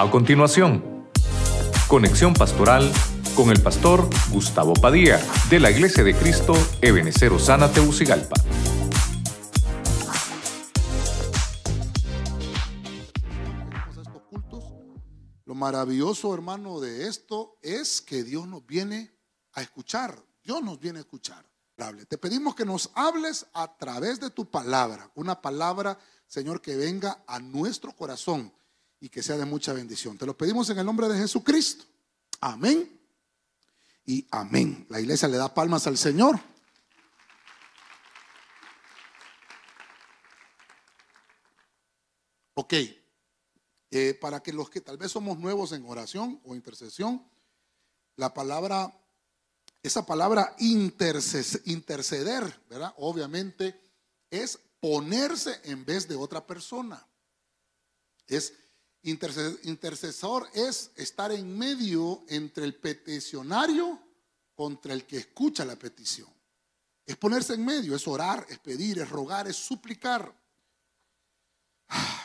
A continuación, conexión pastoral con el pastor Gustavo Padilla de la Iglesia de Cristo Ebenecer Osana Teucigalpa. Lo maravilloso, hermano, de esto es que Dios nos viene a escuchar. Dios nos viene a escuchar. Te pedimos que nos hables a través de tu palabra. Una palabra, Señor, que venga a nuestro corazón y que sea de mucha bendición. Te lo pedimos en el nombre de Jesucristo. Amén. Y amén. La iglesia le da palmas al Señor. Ok. Eh, para que los que tal vez somos nuevos en oración o intercesión, la palabra, esa palabra interceder, ¿verdad? Obviamente es ponerse en vez de otra persona. Es intercesor es estar en medio entre el peticionario contra el que escucha la petición. Es ponerse en medio, es orar, es pedir, es rogar, es suplicar.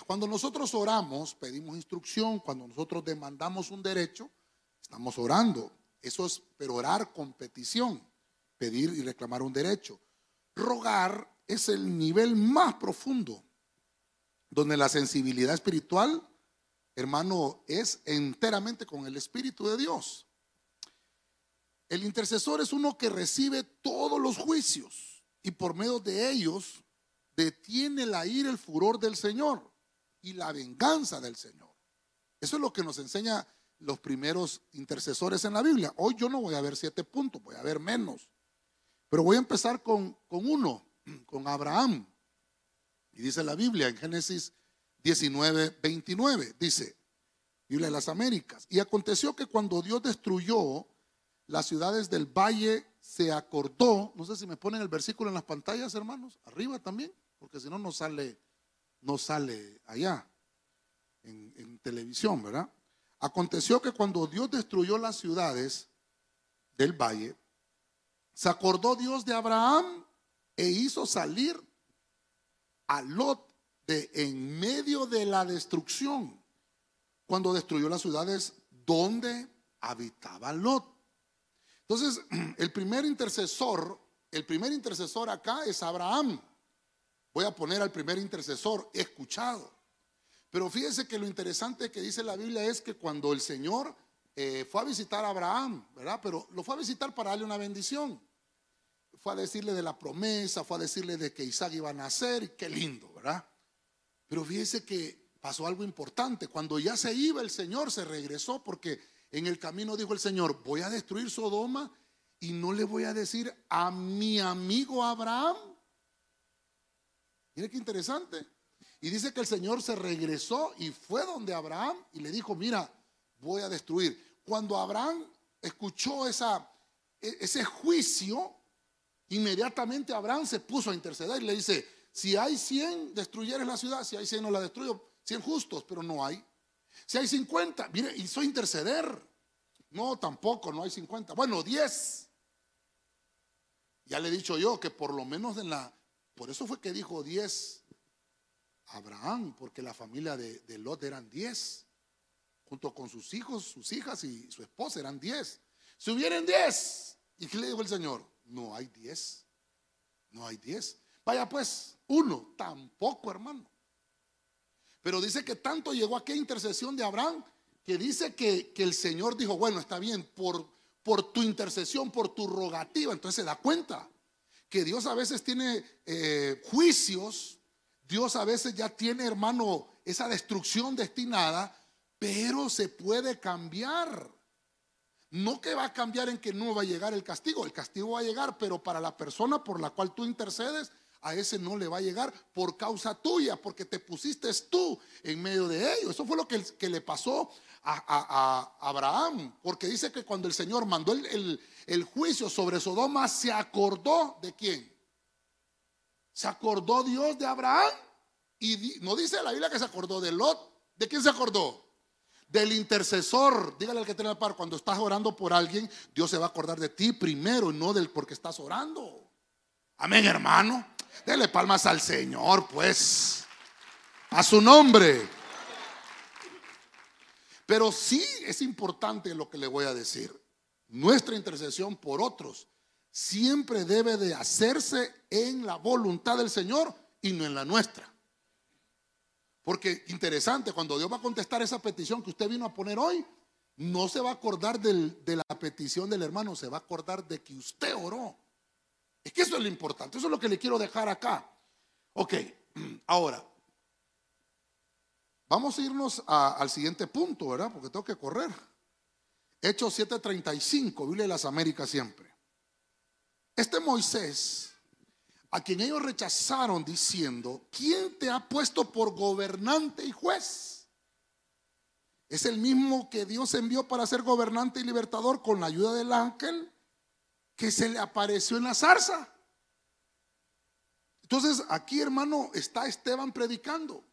Cuando nosotros oramos, pedimos instrucción, cuando nosotros demandamos un derecho, estamos orando. Eso es, pero orar con petición, pedir y reclamar un derecho. Rogar es el nivel más profundo, donde la sensibilidad espiritual, hermano, es enteramente con el Espíritu de Dios. El intercesor es uno que recibe todos los juicios y por medio de ellos detiene la ira, el furor del Señor y la venganza del Señor. Eso es lo que nos enseña los primeros intercesores en la Biblia. Hoy yo no voy a ver siete puntos, voy a ver menos. Pero voy a empezar con, con uno, con Abraham. Y dice la Biblia en Génesis 19, 29, dice, Biblia de las Américas. Y aconteció que cuando Dios destruyó las ciudades del valle, se acordó, no sé si me ponen el versículo en las pantallas, hermanos, arriba también porque si no, no sale, no sale allá en, en televisión, ¿verdad? Aconteció que cuando Dios destruyó las ciudades del valle, se acordó Dios de Abraham e hizo salir a Lot de en medio de la destrucción, cuando destruyó las ciudades donde habitaba Lot. Entonces, el primer intercesor, el primer intercesor acá es Abraham. Voy a poner al primer intercesor, escuchado. Pero fíjese que lo interesante que dice la Biblia es que cuando el Señor eh, fue a visitar a Abraham, ¿verdad? Pero lo fue a visitar para darle una bendición. Fue a decirle de la promesa, fue a decirle de que Isaac iba a nacer, y qué lindo, ¿verdad? Pero fíjese que pasó algo importante. Cuando ya se iba el Señor, se regresó porque en el camino dijo el Señor, voy a destruir Sodoma y no le voy a decir a mi amigo Abraham Mire qué interesante. Y dice que el Señor se regresó y fue donde Abraham y le dijo, mira, voy a destruir. Cuando Abraham escuchó e, ese juicio, inmediatamente Abraham se puso a interceder y le dice, si hay 100, destruyeres la ciudad, si hay 100 no la destruyo, 100 justos, pero no hay. Si hay 50, mire, hizo interceder. No, tampoco, no hay 50. Bueno, 10. Ya le he dicho yo que por lo menos en la por eso fue que dijo 10 Abraham, porque la familia de, Lot eran 10, junto con sus hijos, sus hijas y su esposa eran 10. Si hubieran 10, ¿y qué le dijo el Señor? No hay 10, no hay 10. Vaya pues, uno, tampoco hermano. Pero dice que tanto llegó aquella intercesión de Abraham que dice que, que, el Señor dijo, bueno, está bien, por, por tu intercesión, por tu rogativa, entonces se da cuenta que Dios a veces tiene eh, juicios, Dios a veces ya tiene, hermano, esa destrucción destinada, pero se puede cambiar. No que va a cambiar en que no va a llegar el castigo, el castigo va a llegar, pero para la persona por la cual tú intercedes, a ese no le va a llegar por causa tuya, porque te pusiste tú en medio de ello. Eso fue lo que, le pasó a, Abraham, porque dice que cuando el Señor mandó el, el, juicio sobre Sodoma, se acordó de quién. Se acordó Dios de Abraham. Y no dice la Biblia que se acordó de Lot. ¿De quién se acordó? Del intercesor. Dígale al que tiene la par, cuando estás orando por alguien, Dios se va a acordar de ti primero y no del porque estás orando. Amén, hermano. Dele palmas al Señor, pues. A su nombre. Pero sí es importante lo que le voy a decir. Nuestra intercesión por otros siempre debe de hacerse en la voluntad del Señor y no en la nuestra. Porque interesante, cuando Dios va a contestar esa petición que usted vino a poner hoy, no se va a acordar de la petición del hermano, se va a acordar de que usted oró. Es que eso es lo importante, eso es lo que le quiero dejar acá. Ok, ahora, vamos a irnos al siguiente punto, ¿verdad? Porque tengo que correr. Hechos 7:35, Biblia de las Américas siempre. Este Moisés, a quien ellos rechazaron diciendo, ¿quién te ha puesto por gobernante y juez? Es el mismo que Dios envió para ser gobernante y libertador con la ayuda del ángel que se le apareció en la zarza. Entonces, aquí, hermano, está Esteban predicando.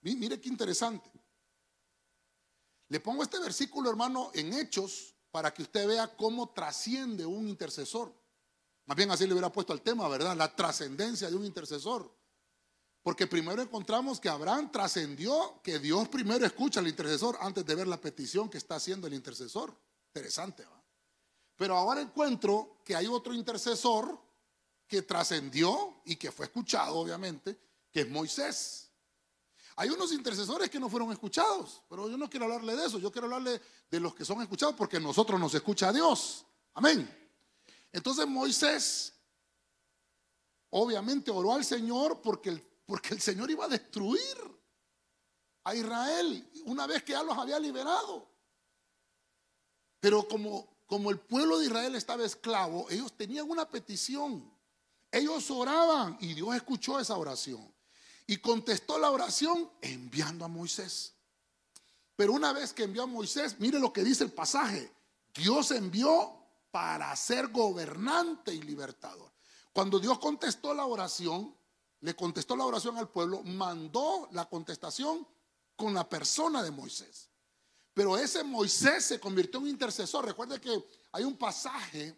Mire qué interesante. Le pongo este versículo, hermano, en Hechos para que usted vea cómo trasciende un intercesor. Más bien así le hubiera puesto al tema, ¿verdad? La trascendencia de un intercesor. Porque primero encontramos que Abraham trascendió que Dios primero escucha al intercesor antes de ver la petición que está haciendo el intercesor. Interesante, ¿va? Pero ahora encuentro que hay otro intercesor que trascendió y que fue escuchado, obviamente, que es Moisés. Hay unos intercesores que no fueron escuchados, pero yo no quiero hablarle de eso, yo quiero hablarle de los que son escuchados porque nosotros nos escucha Dios. Amén. Entonces Moisés obviamente oró al Señor porque el, porque el Señor iba a destruir a Israel una vez que ya los había liberado. Pero como, como el pueblo de Israel estaba esclavo, ellos tenían una petición. Ellos oraban y Dios escuchó esa oración. Y contestó la oración enviando a Moisés. Pero una vez que envió a Moisés, mire lo que dice el pasaje. Dios envió para ser gobernante y libertador. Cuando Dios contestó la oración, le contestó la oración al pueblo, mandó la contestación con la persona de Moisés. Pero ese Moisés se convirtió en intercesor. Recuerde que hay un pasaje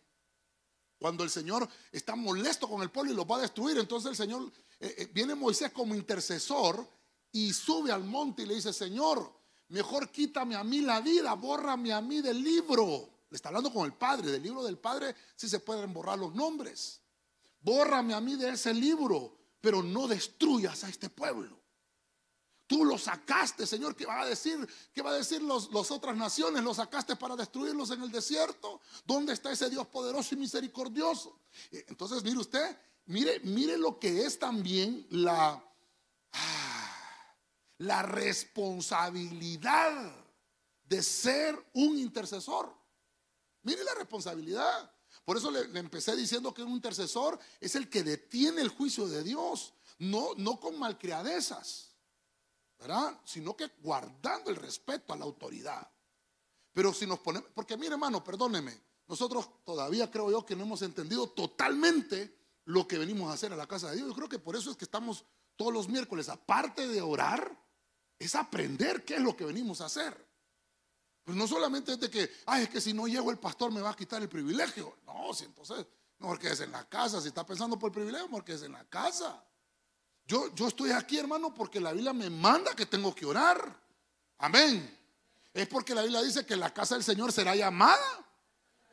cuando el Señor está molesto con el pueblo y lo va a destruir. Entonces el Señor eh, eh, viene Moisés como intercesor y sube al monte y le dice, Señor, mejor quítame a mí la vida, bórrame a mí del libro. Le está hablando con el Padre, del libro del Padre sí se pueden borrar los nombres. Bórrame a mí de ese libro, pero no destruyas a este pueblo. Tú lo sacaste, Señor, ¿qué va a decir? ¿Qué va a decir las otras naciones? Lo sacaste para destruirlos en el desierto. ¿Dónde está ese Dios poderoso y misericordioso? Eh, entonces, mire usted, Mire, mire lo que es también la, ah, la responsabilidad de ser un intercesor. Mire la responsabilidad. Por eso le, empecé diciendo que un intercesor es el que detiene el juicio de Dios, no, no con malcriadezas, Sino que guardando el respeto a la autoridad. Pero si nos ponemos, porque mire hermano, perdóneme, nosotros todavía creo yo que no hemos entendido totalmente lo que venimos a hacer a la casa de Dios. Yo creo que por eso es que estamos todos los miércoles, aparte de orar, es aprender qué es lo que venimos a hacer. Pues no solamente es de que, ay, es que si no llego el pastor me va a quitar el privilegio. No, si entonces, mejor que es en la casa. Si está pensando por el privilegio, mejor que es en la casa. Yo, yo estoy aquí, hermano, porque la Biblia me manda que tengo que orar. Amén. Es porque la Biblia dice que la casa del Señor será llamada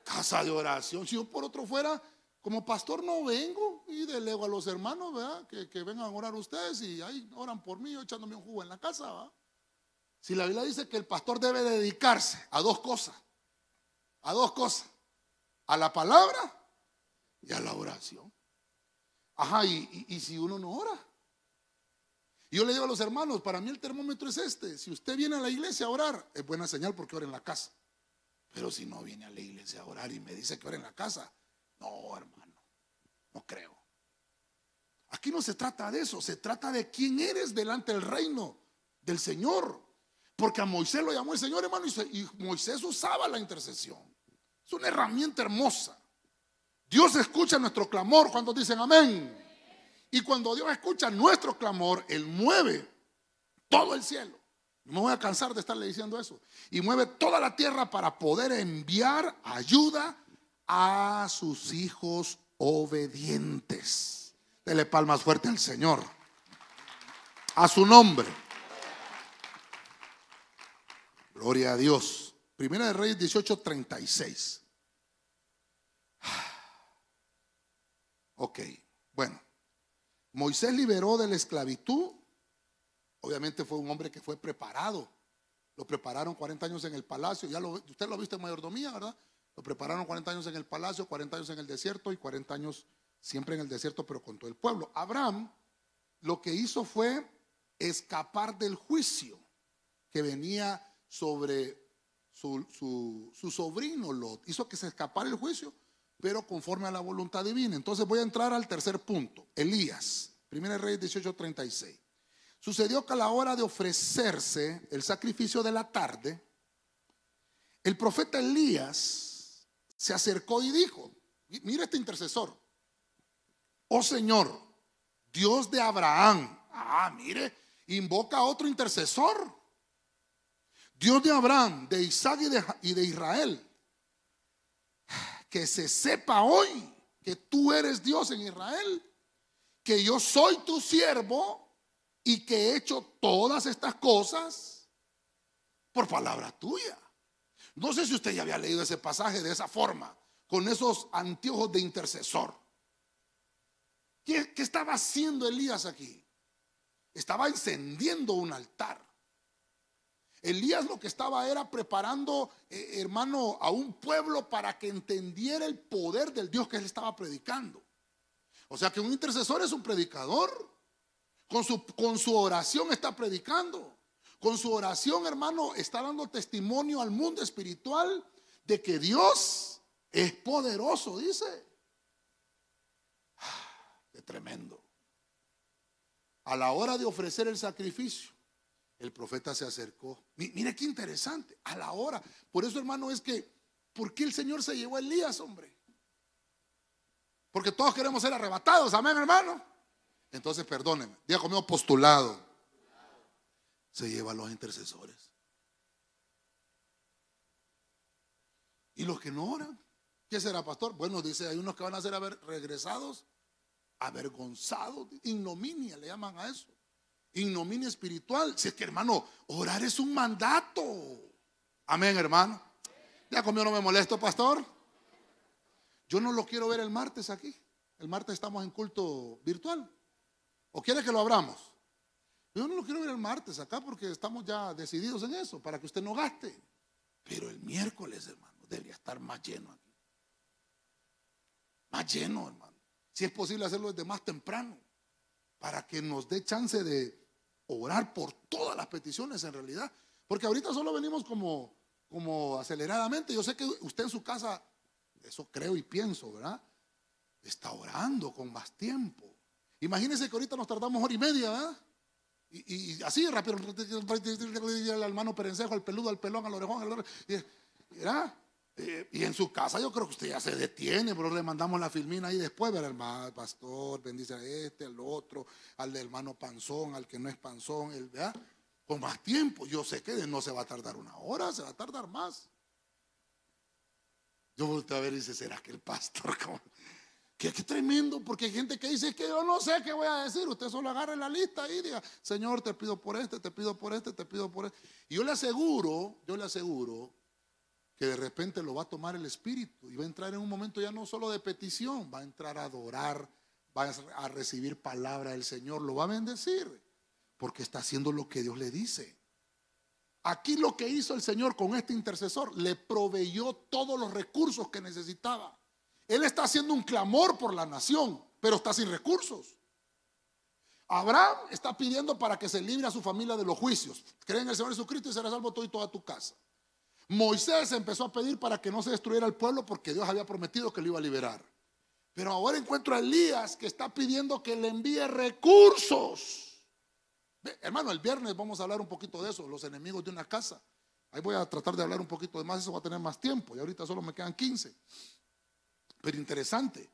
casa de oración. Si yo por otro fuera, como pastor no vengo y delego a los hermanos, ¿verdad? Que, vengan a orar ustedes y ahí oran por mí, echándome un jugo en la casa, ¿verdad? Si la Biblia dice que el pastor debe dedicarse a dos cosas, a dos cosas, a la palabra y a la oración. Ajá, y, y si uno no ora. Yo le digo a los hermanos, para mí el termómetro es este. Si usted viene a la iglesia a orar, es buena señal porque ora en la casa. Pero si no viene a la iglesia a orar y me dice que ora en la casa, no, hermano, no creo. Aquí no se trata de eso, se trata de quién eres delante del reino del Señor. Porque a Moisés lo llamó el Señor, hermano, y Moisés usaba la intercesión. Es una herramienta hermosa. Dios escucha nuestro clamor cuando dicen amén. Y cuando Dios escucha nuestro clamor, Él mueve todo el cielo. No me voy a cansar de estarle diciendo eso. Y mueve toda la tierra para poder enviar ayuda a sus hijos obedientes. Dele palmas fuerte al Señor. A su nombre. Gloria a Dios. Primera de Reyes 18:36. Ok, bueno. Moisés liberó de la esclavitud. Obviamente fue un hombre que fue preparado. Lo prepararon 40 años en el palacio. Ya lo, usted lo ha visto en mayordomía, ¿verdad? Lo prepararon 40 años en el palacio, 40 años en el desierto y 40 años siempre en el desierto, pero con todo el pueblo. Abraham lo que hizo fue escapar del juicio que venía sobre su, su, sobrino Lot. Hizo que se escapara el juicio, pero conforme a la voluntad divina. Entonces voy a entrar al tercer punto. Elías, 1 Reyes 18:36. Sucedió que a la hora de ofrecerse el sacrificio de la tarde, el profeta Elías se acercó y dijo, mira este intercesor, oh Señor, Dios de Abraham, ah, mire, invoca a otro intercesor. Dios de Abraham, de Isaac y de, Israel. Que se sepa hoy que tú eres Dios en Israel, que yo soy tu siervo y que he hecho todas estas cosas por palabra tuya. No sé si usted ya había leído ese pasaje de esa forma, con esos anteojos de intercesor. ¿Qué, qué estaba haciendo Elías aquí? Estaba encendiendo un altar. Elías lo que estaba era preparando, eh, hermano, a un pueblo para que entendiera el poder del Dios que él estaba predicando. O sea que un intercesor es un predicador. Con su, con su oración está predicando. Con su oración, hermano, está dando testimonio al mundo espiritual de que Dios es poderoso, dice. Ah, qué tremendo. A la hora de ofrecer el sacrificio, el profeta se acercó. Mire qué interesante, a la hora. Por eso, hermano, es que, ¿por qué el Señor se llevó a Elías, hombre? Porque todos queremos ser arrebatados, amén, hermano. Entonces, perdónenme, diga conmigo postulado. Se lleva a los intercesores. Y los que no oran, ¿qué será, pastor? Bueno, dice, hay unos que van a ser regresados, avergonzados, ignominia, le llaman a eso ignominia espiritual. Si es que, hermano, orar es un mandato. Amén, hermano. Ya conmigo no me molesto, pastor. Yo no lo quiero ver el martes aquí. El martes estamos en culto virtual. ¿O quiere que lo abramos? Yo no lo quiero ver el martes acá porque estamos ya decididos en eso, para que usted no gaste. Pero el miércoles, hermano, debería estar más lleno aquí. Más lleno, hermano. Si es posible hacerlo desde más temprano, para que nos dé chance de orar por todas las peticiones en realidad. Porque ahorita solo venimos como, como aceleradamente. Yo sé que usted en su casa, eso creo y pienso, ¿verdad? Está orando con más tiempo. Imagínese que ahorita nos tardamos hora y media, ¿verdad? Y, así rápido, el hermano perencejo, al peludo, al pelón, al orejón, al orejón. ¿verdad? Eh, y en su casa yo creo que usted ya se detiene, pero le mandamos la filmina ahí después, ver hermano, pastor, bendice a este, al otro, al del hermano panzón, al que no es panzón, el, ¿verdad? Con más tiempo. Yo sé que no se va a tardar una hora, se va a tardar más. Yo volteo a ver y dice, ¿será que el pastor? Qué, qué, tremendo, porque hay gente que dice que yo no sé qué voy a decir. Usted solo agarre la lista y diga, Señor, te pido por este, te pido por este, te pido por este. Y yo le aseguro, yo le aseguro que de repente lo va a tomar el Espíritu y va a entrar en un momento ya no solo de petición, va a entrar a adorar, va a recibir palabra del Señor, lo va a bendecir, porque está haciendo lo que Dios le dice. Aquí lo que hizo el Señor con este intercesor, le proveyó todos los recursos que necesitaba. Él está haciendo un clamor por la nación, pero está sin recursos. Abraham está pidiendo para que se libre a su familia de los juicios. Creen en el Señor Jesucristo y será salvo todo y toda tu casa. Moisés empezó a pedir para que no se destruyera el pueblo porque Dios había prometido que lo iba a liberar. Pero ahora encuentro a Elías que está pidiendo que le envíe recursos. hermano, el viernes vamos a hablar un poquito de eso, los enemigos de una casa. Ahí voy a tratar de hablar un poquito de más, eso va a tener más tiempo y ahorita solo me quedan 15. Pero interesante,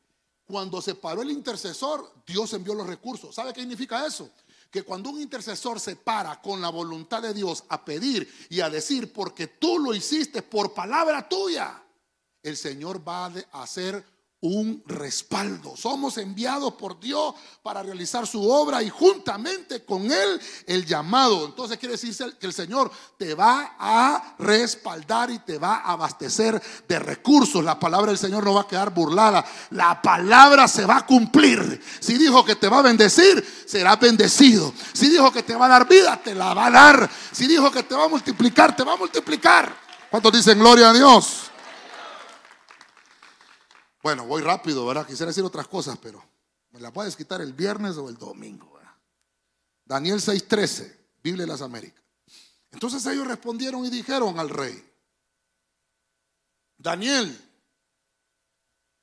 cuando se paró el intercesor, Dios envió los recursos. ¿Sabe qué significa eso? Que cuando un intercesor se para con la voluntad de Dios a pedir y a decir, porque tú lo hiciste por palabra tuya, el Señor va a hacer un respaldo. Somos enviados por Dios para realizar su obra y juntamente con Él el llamado. Entonces quiere decir que el Señor te va a respaldar y te va a abastecer de recursos. La palabra del Señor no va a quedar burlada. La palabra se va a cumplir. Si dijo que te va a bendecir, serás bendecido. Si dijo que te va a dar vida, te la va a dar. Si dijo que te va a multiplicar, te va a multiplicar. ¿Cuántos dicen gloria a Dios? Bueno, voy rápido, ¿verdad? Quisiera decir otras cosas, pero me la puedes quitar el viernes o el domingo, ¿verdad? Daniel 6:13, Biblia de las Américas. Entonces ellos respondieron y dijeron al rey, Daniel,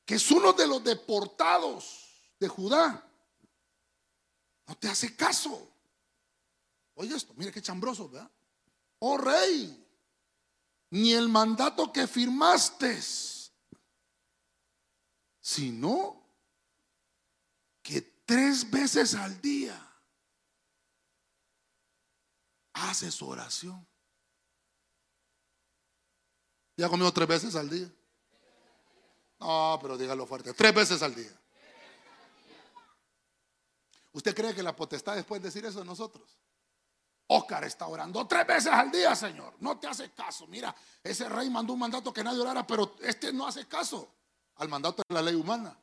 que es uno de los deportados de Judá, no te hace caso. Oye esto, mire qué chambroso, ¿verdad? Oh rey, ni el mandato que firmaste sino que tres veces al día haces oración. ¿Ya comió tres veces al día? No, pero dígalo fuerte. Tres veces al día. ¿Usted cree que la potestad después decir eso de nosotros? Oscar está orando tres veces al día, Señor. No te hace caso. Mira, ese rey mandó un mandato que nadie orara, pero este no hace caso al mandato de la ley humana.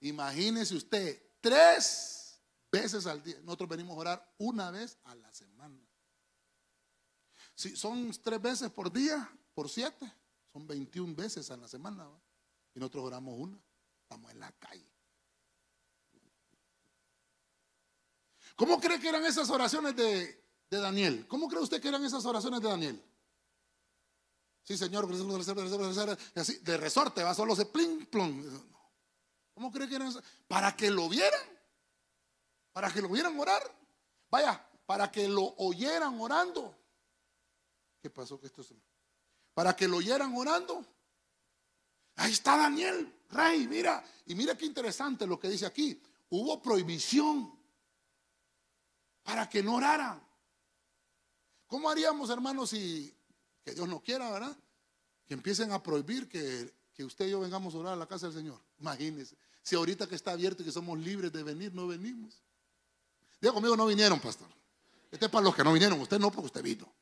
Imagínese usted, tres veces al día. Nosotros venimos a orar una vez a la semana. Si son tres veces por día, por siete, son 21 veces a la semana. Y nosotros oramos una. Estamos en la calle. ¿Cómo cree que eran esas oraciones de, de Daniel? ¿Cómo cree usted que eran esas oraciones de Daniel? Sí, señor, así, de resorte, va solo se pling, plong. ¿Cómo cree que era eso? Para que lo vieran, para que lo vieran orar. Vaya, para que lo oyeran orando. ¿Qué pasó? Que esto Para que lo oyeran orando. Ahí está Daniel, rey, mira. Y mira qué interesante lo que dice aquí. Hubo prohibición para que no oraran. ¿Cómo haríamos, hermanos, si que Dios no quiera, ¿verdad? Que empiecen a prohibir que, usted y yo vengamos a orar a la casa del Señor. Imagínense, si ahorita que está abierto y que somos libres de venir, no venimos. Diga conmigo, no vinieron, pastor. Este es para los que no vinieron, usted no, porque usted vino.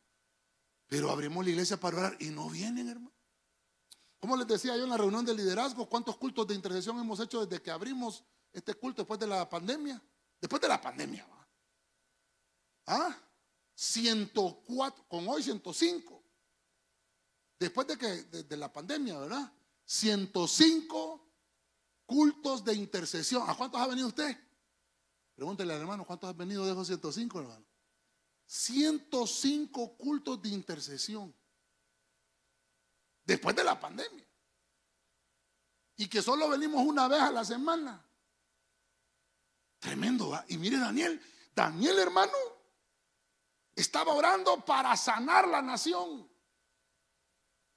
Pero abrimos la iglesia para orar y no vienen, hermano. Como les decía yo en la reunión de liderazgo, ¿cuántos cultos de intercesión hemos hecho desde que abrimos este culto después de la pandemia? Después de la pandemia, ¿va? ¿Ah? 104, con hoy 105 después de que de, la pandemia, ¿verdad? 105 cultos de intercesión. ¿A cuántos ha venido usted? Pregúntele al hermano, ¿cuántos ha venido de esos 105, hermano? 105 cultos de intercesión. Después de la pandemia. Y que solo venimos una vez a la semana. Tremendo. ¿verdad? Y mire Daniel, Daniel hermano, estaba orando para sanar la nación.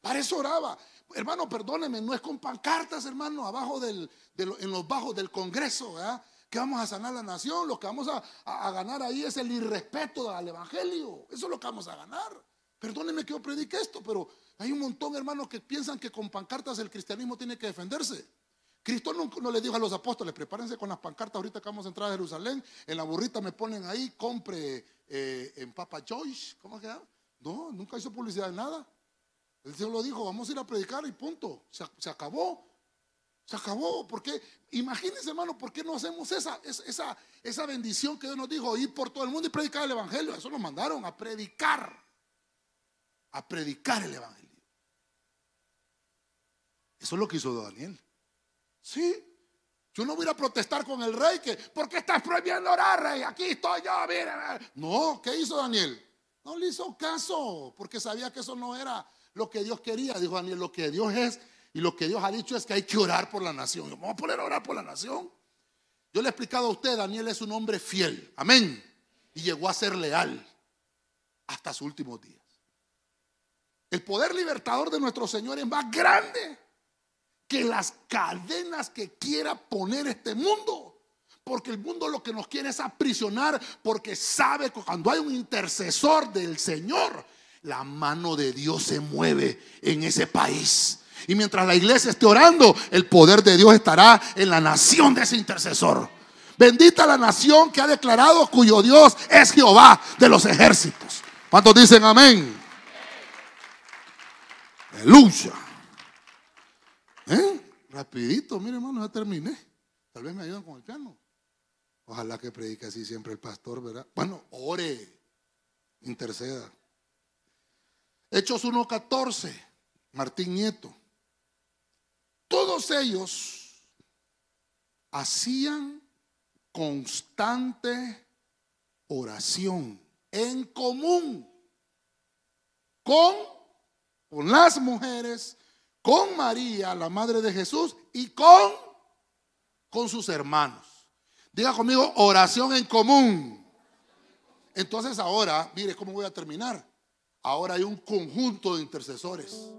Para eso oraba. Hermano, perdóneme, no es con pancartas, hermano, abajo del, en los bajos del Congreso, ¿verdad? Que vamos a sanar la nación. Lo que vamos a, ganar ahí es el irrespeto al Evangelio. Eso es lo que vamos a ganar. Perdóneme que yo predique esto, pero hay un montón, hermanos, que piensan que con pancartas el cristianismo tiene que defenderse. Cristo no, le dijo a los apóstoles, prepárense con las pancartas ahorita que vamos a entrar a Jerusalén. En la burrita me ponen ahí, compre eh, en Papa Joyce. ¿Cómo se llama? No, nunca hizo publicidad de nada. El Señor lo dijo, vamos a ir a predicar y punto. Se, acabó. Se acabó. Porque imagínense, hermano, ¿por qué no hacemos esa, esa, esa bendición que Dios nos dijo? Ir por todo el mundo y predicar el Evangelio. Eso nos mandaron a predicar. A predicar el Evangelio. Eso es lo que hizo Daniel. Sí. Yo no voy a protestar con el rey que, ¿por qué estás prohibiendo orar, rey? Aquí estoy yo, mira. No, ¿qué hizo Daniel? No le hizo caso, porque sabía que eso no era lo que Dios quería, dijo Daniel, lo que Dios es y lo que Dios ha dicho es que hay que orar por la nación. Vamos a poner a orar por la nación. Yo le he explicado a usted, Daniel es un hombre fiel, amén, y llegó a ser leal hasta sus últimos días. El poder libertador de nuestro Señor es más grande que las cadenas que quiera poner este mundo. Porque el mundo lo que nos quiere es aprisionar porque sabe que cuando hay un intercesor del Señor, la mano de Dios se mueve en ese país. Y mientras la iglesia esté orando, el poder de Dios estará en la nación de ese intercesor. Bendita la nación que ha declarado cuyo Dios es Jehová de los ejércitos. ¿Cuántos dicen amén? Aleluya. ¿Eh? Rapidito, mire hermano, ya terminé. Tal vez me ayudan con el piano. Ojalá que predique así siempre el pastor, ¿verdad? Bueno, ore, interceda. Hechos 1.14, Martín Nieto. Todos ellos hacían constante oración en común con, con las mujeres, con María, la madre de Jesús, y con, con sus hermanos. Diga conmigo, oración en común. Entonces ahora, mire cómo voy a terminar. Ahora hay un conjunto de intercesores.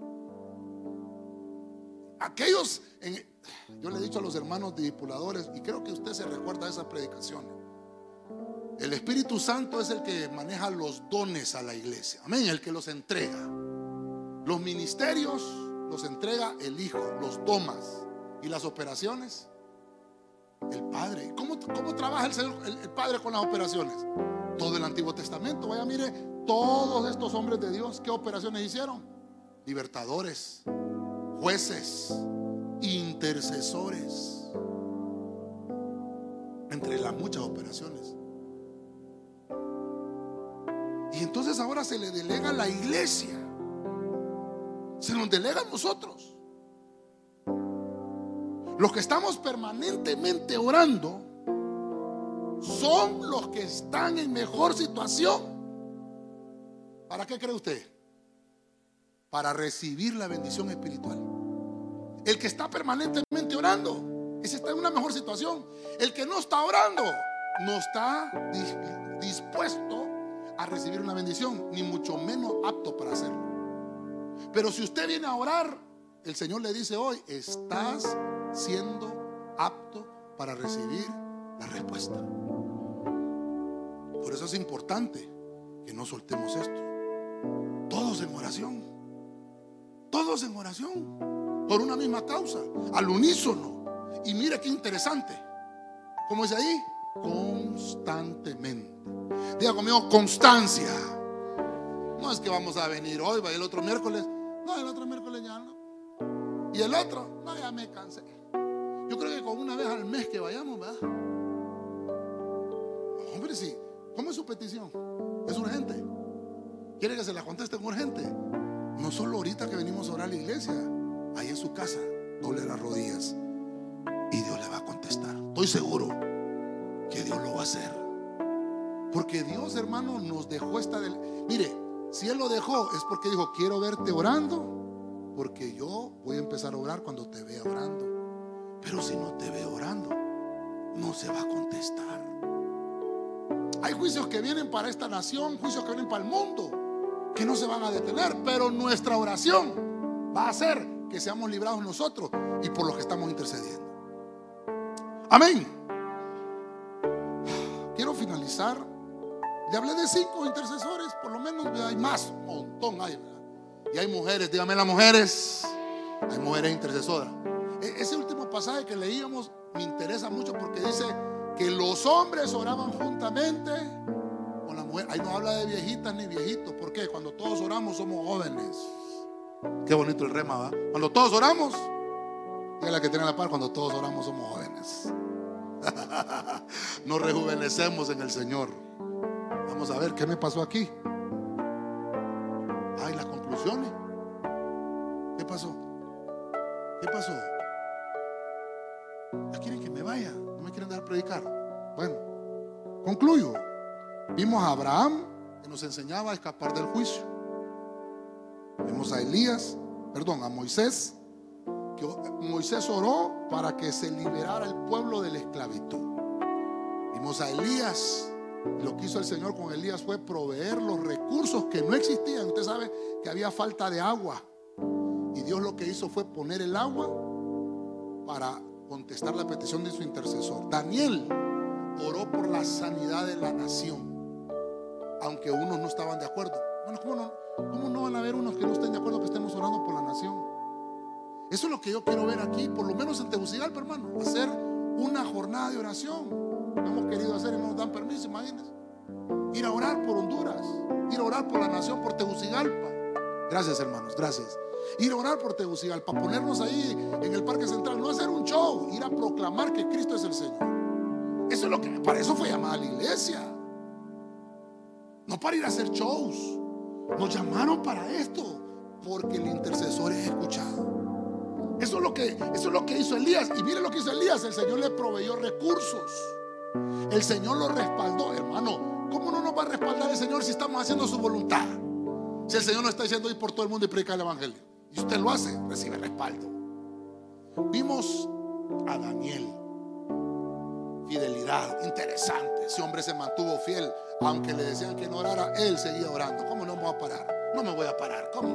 Aquellos, yo le he dicho a los hermanos discipuladores, y creo que usted se recuerda de esas predicaciones. El Espíritu Santo es el que maneja los dones a la iglesia. Amén, el que los entrega. Los ministerios los entrega el Hijo, los tomas. ¿Y las operaciones? El Padre. ¿Cómo, cómo trabaja el, el Padre con las operaciones? Todo el Antiguo Testamento. Vaya, mire, todos estos hombres de Dios, ¿qué operaciones hicieron? Libertadores, jueces, intercesores. Entre las muchas operaciones. Y entonces ahora se le delega a la iglesia. Se nos delega a nosotros. Los que estamos permanentemente orando son los que están en mejor situación. ¿Para qué cree usted? Para recibir la bendición espiritual. El que está permanentemente orando, ese está en una mejor situación. El que no está orando, no está dispuesto a recibir una bendición, ni mucho menos apto para hacerlo. Pero si usted viene a orar, el Señor le dice hoy, estás siendo apto para recibir la respuesta. Por eso es importante que no soltemos esto. Todos en oración. Todos en oración. Por una misma causa. Al unísono. Y mire qué interesante. ¿Cómo es ahí? Constantemente. Diga conmigo, constancia. No es que vamos a venir hoy, va el otro miércoles. No, el otro miércoles ya no. Y el otro, no, ya me cansé. Yo creo que con una vez al mes que vayamos, ¿verdad? Hombre, sí. ¿Cómo es su petición? Es urgente. ¿Quiere que se la conteste urgente? No solo ahorita que venimos a orar a la iglesia, ahí en su casa, doble las rodillas y Dios le va a contestar. Estoy seguro que Dios lo va a hacer. Porque Dios, hermano, nos dejó esta del... Mire, si Él lo dejó es porque dijo, quiero verte orando, porque yo voy a empezar a orar cuando te vea orando. Pero si no te ve orando, no se va a contestar. Hay juicios que vienen para esta nación, juicios que vienen para el mundo, que no se van a detener, pero nuestra oración va a hacer que seamos librados nosotros y por los que estamos intercediendo. Amén. Quiero finalizar le hablé de cinco intercesores, por lo menos hay más, un montón hay. Y hay mujeres, dígame las mujeres, hay mujeres intercesoras. E, ese último pasaje que leíamos me interesa mucho porque dice que los hombres oraban juntamente Ahí no habla de viejitas ni viejitos. ¿Por qué? Cuando todos oramos somos jóvenes. Qué bonito el rema, ¿va? Cuando todos oramos, es la que tiene la par, cuando todos oramos somos jóvenes. Nos rejuvenecemos en el Señor. Vamos a ver qué me pasó aquí. Ay, las conclusiones. ¿Qué pasó? ¿Qué pasó? ¿Ya quieren que me vaya? ¿No me quieren dar predicar? Bueno, concluyo. Vimos a Abraham que nos enseñaba a escapar del juicio. Vimos a Elías, perdón, a Moisés, que Moisés oró para que se liberara el pueblo de la esclavitud. Vimos a Elías lo que hizo el Señor con Elías fue proveer los recursos que no existían. Usted sabe que había falta de agua. Y Dios lo que hizo fue poner el agua para contestar la petición de su intercesor. Daniel oró por la sanidad de la nación, aunque unos no estaban de acuerdo. Bueno, ¿cómo no, ¿cómo no van a haber unos que no estén de acuerdo que estemos orando por la nación? Eso es lo que yo quiero ver aquí, por lo menos en Tegucigalpa, hermano. Hacer una jornada de oración. Hemos querido hacer y no nos dan permiso, imagínense. Ir a orar por Honduras, ir a orar por la nación, por Tegucigalpa. Gracias, hermanos, gracias. Ir a orar por Tegucigalpa, ponernos ahí en el Parque Central, no hacer un show, ir a proclamar que Cristo es el Señor. Eso es lo que, para eso fue llamada la iglesia. No para ir a hacer shows. Nos llamaron para esto, porque el intercesor es escuchado. Eso es lo que, eso es lo que hizo Elías. Y mire lo que hizo Elías. El Señor le proveyó recursos. El Señor lo respaldó, hermano. ¿Cómo no nos va a respaldar el Señor si estamos haciendo su voluntad? Si el Señor no está diciendo ir por todo el mundo y predicar el Evangelio. Y usted lo hace, recibe respaldo. Vimos a Daniel. Fidelidad, interesante. Ese hombre se mantuvo fiel. Aunque le decían que no orara, él seguía orando. ¿Cómo no vamos a parar? No me voy a parar. ¿Cómo?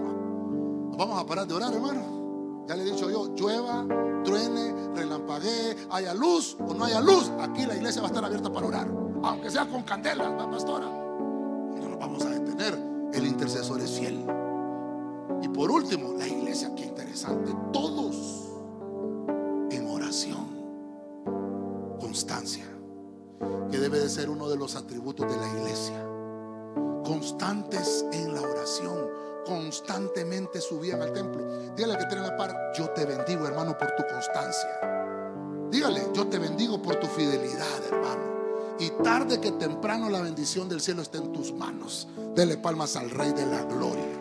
¿Nos vamos a parar de orar, hermano? Ya le he dicho yo, llueva, truene, relampaguee, haya luz o no haya luz, aquí la iglesia va a estar abierta para orar. Aunque sea con candela, la pastora. No nos vamos a detener. El intercesor es fiel. Y por último, la iglesia, qué interesante. Todos Que debe de ser uno de los atributos de la iglesia. Constantes en la oración constantemente subían al templo. Dígale que tiene la par, yo te bendigo, hermano, por tu constancia. Dígale, yo te bendigo por tu fidelidad, hermano. Y tarde que temprano la bendición del cielo esté en tus manos. Dele palmas al Rey de la Gloria.